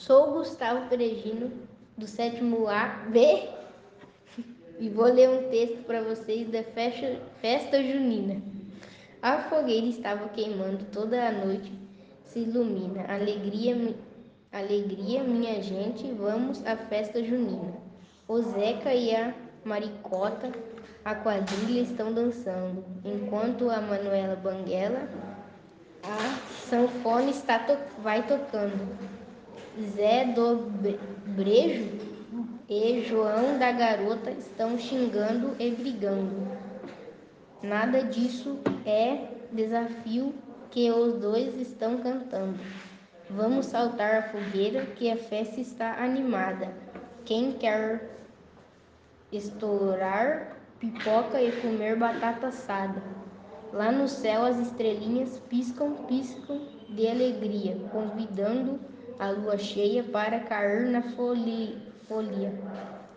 Sou Gustavo Peregino, do sétimo A B, e vou ler um texto para vocês da festa, festa junina. A fogueira estava queimando toda a noite, se ilumina. Alegria, alegria, minha gente, vamos à festa junina. O Zeca e a Maricota, a quadrilha estão dançando, enquanto a Manuela Banguela, a sanfona está to vai tocando. Zé do Brejo e João da Garota estão xingando e brigando. Nada disso é desafio que os dois estão cantando. Vamos saltar a fogueira que a festa está animada. Quem quer estourar pipoca e comer batata assada? Lá no céu as estrelinhas piscam, piscam de alegria, convidando a lua cheia para cair na folia.